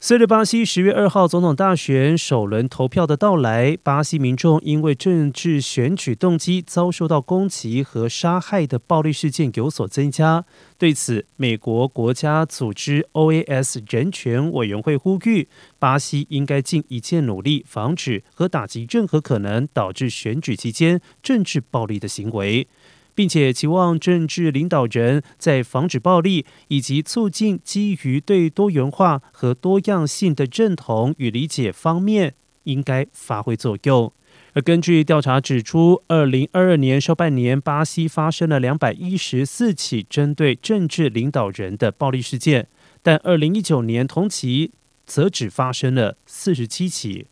随着巴西十月二号总统大选首轮投票的到来，巴西民众因为政治选举动机遭受到攻击和杀害的暴力事件有所增加。对此，美国国家组织 OAS 人权委员会呼吁，巴西应该尽一切努力防止和打击任何可能导致选举期间政治暴力的行为。并且期望政治领导人在防止暴力以及促进基于对多元化和多样性的认同与理解方面应该发挥作用。而根据调查指出，二零二二年上半年，巴西发生了两百一十四起针对政治领导人的暴力事件，但二零一九年同期则只发生了四十七起。